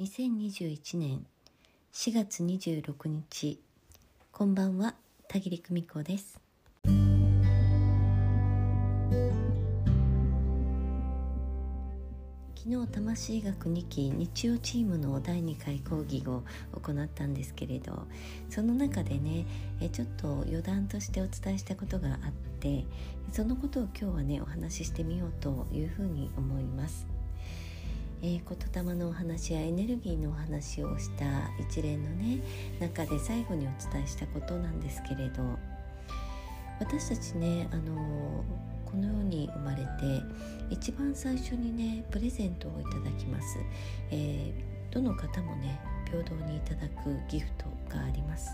2021年4月26日こんばんは田切久美子です昨日魂学2期日曜チームの第2回講義を行ったんですけれどその中でねちょっと余談としてお伝えしたことがあってそのことを今日はねお話ししてみようというふうに思います。えー、言霊のお話やエネルギーのお話をした一連のね中で最後にお伝えしたことなんですけれど私たちねあのこの世に生まれて一番最初にねプレゼントをいただきます、えー、どの方もね平等にいただくギフトがあります、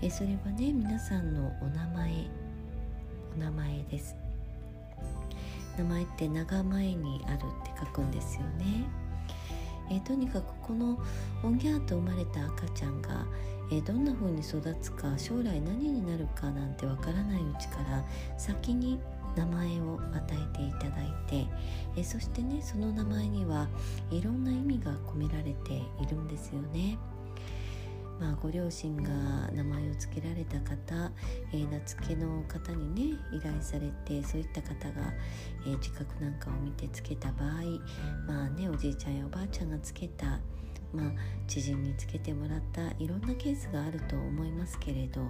えー、それはね皆さんのお名前お名前です。名前って長前にあるって書くんですよね。えー、とにかくこのオンギャーと生まれた赤ちゃんが、えー、どんな風に育つか将来何になるかなんてわからないうちから先に名前を与えていただいて、え、そしてねその名前にはいろんな意味が込められているんですよね。まあ、ご両親が名前を付けられた方、えー、名付けの方にね依頼されてそういった方が、えー、自覚なんかを見てつけた場合まあねおじいちゃんやおばあちゃんがつけたまあ、知人につけてもらったいろんなケースがあると思いますけれど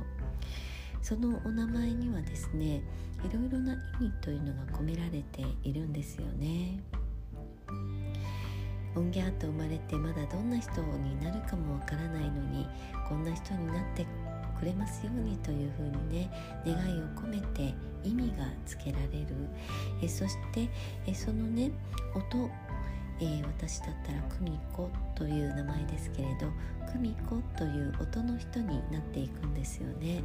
そのお名前にはですねいろいろな意味というのが込められているんですよね。オンギャーと生まれてまだどんな人になるかもわからないのにこんな人になってくれますようにというふうにね願いを込めて意味がつけられるえそしてえそのね音えー、私だったら久美子という名前ですけれど久美子という音の人になっていくんですよね。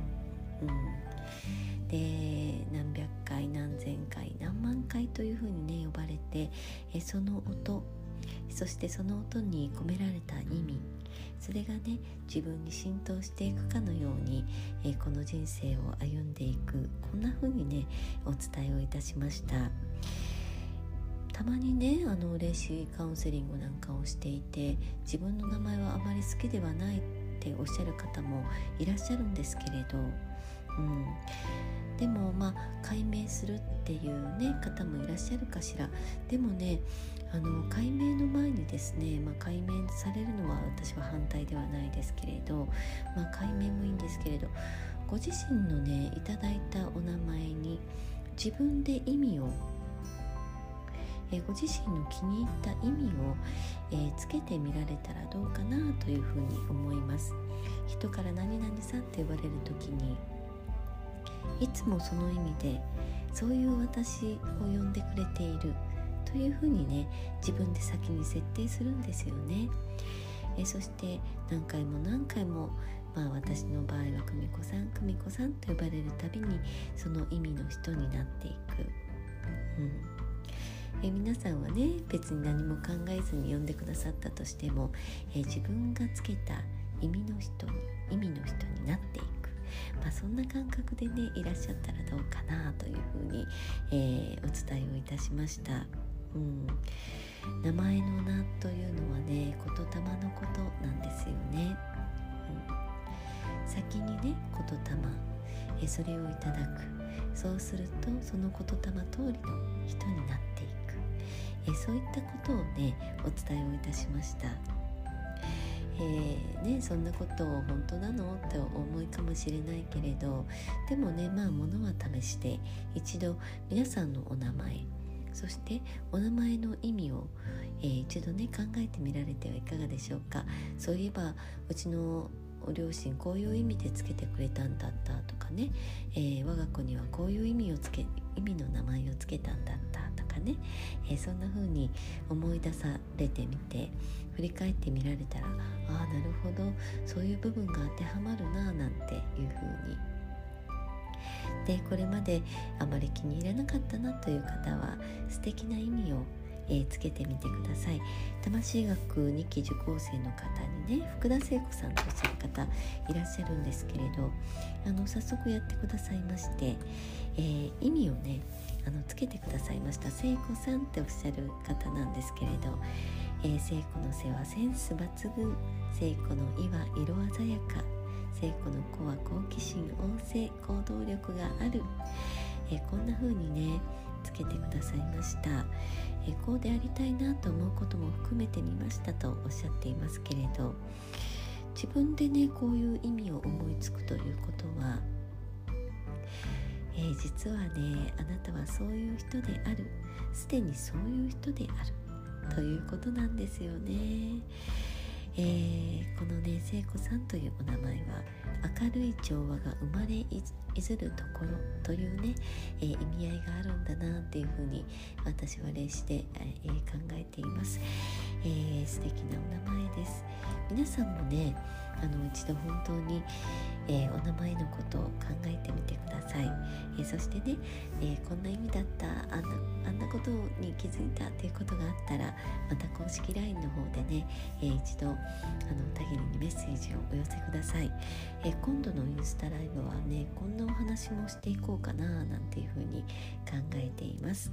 うん、で何百回何千回何万回というふうにね呼ばれてえその音そしてその音に込められた意味それがね自分に浸透していくかのように、えー、この人生を歩んでいくこんな風にねお伝えをいたしました。たまにねあの霊視カウンセリングなんかをしていて自分の名前はあまり好きではないっておっしゃる方もいらっしゃるんですけれど、でもまあ解明するっていうね方もいらっしゃるかしら。でもねあの解明の前にですね、まあ、解明されるのは私は反対ではないですけれど、まあ、解明もいいんですけれどご自身のねいただいたお名前に自分で意味をえご自身の気に入った意味を、えー、つけてみられたらどうかなというふうに思います。人から何々さんって言われる時にいつもその意味でそういう私を呼んでくれているというふうにね自分で先に設定するんですよね。えそして何回も何回もまあ私の場合は久美子さん久美子さんと呼ばれるたびにその意味の人になっていく。うんえ皆さんはね別に何も考えずに呼んでくださったとしても、え自分がつけた意味の人意味の人になっていくまあ、そんな感覚でねいらっしゃったらどうかなというふうに、えー、お伝えをいたしました。うん、名前の名というのはね言霊のことなんですよね。うん、先にね言霊えそれをいただくそうするとその言霊通りの人になっていくえそういったことをねお伝えをいたしました。ね、そんなことを本当なの？って思いかもしれないけれどでもねまあものは試して一度皆さんのお名前そしてお名前の意味を、えー、一度ね考えてみられてはいかがでしょうか。そういえばうちのお両親こういう意味でつけてくれたんだったとかね、えー、我が子にはこういう意味をつけ意味の名前をつけたんだったとか。ね、えー、そんな風に思い出されてみて振り返ってみられたらああなるほどそういう部分が当てはまるななんていう風に。でこれまであまり気に入らなかったなという方は素敵な意味をえー、つけてみてください。魂学2期受講生の方にね福田聖子さんとおっしゃる方いらっしゃるんですけれどあの早速やってくださいまして、えー、意味をねあのつけてくださいました。聖子さんっておっしゃる方なんですけれど、えー、聖子の背はセンス抜群聖子の意は色鮮やか聖子の子は好奇心旺盛行動力がある、えー、こんな風にねつけてくださいました、えー、こうでありたいなと思うことも含めてみましたとおっしゃっていますけれど自分でねこういう意味を思いつくということは、えー、実はねあなたはそういう人である。すでにそういう人である。ということなんですよね。えー、このね聖子さんというお名前は明るい調和が生まれいずるところというね、えー、意味合いがあるんだなっていうふうに私は霊視で、えー、考えています、えー、素敵なお名前です。皆さんもねあの一度本当に、えー、お名前のことを考えそしてね、えー、こんな意味だったあんなあんなことに気づいたということがあったらまた公式 LINE の方でね、え一度あのたぎりにメッセージをお寄せください、え今度のインスタライブはねこんなお話もしていこうかななんていうふうに考えています。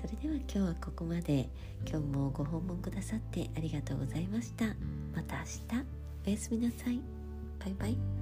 それでは今日はここまで。今日もご訪問くださってありがとうございました。また明日。おやすみなさい。バイバイ。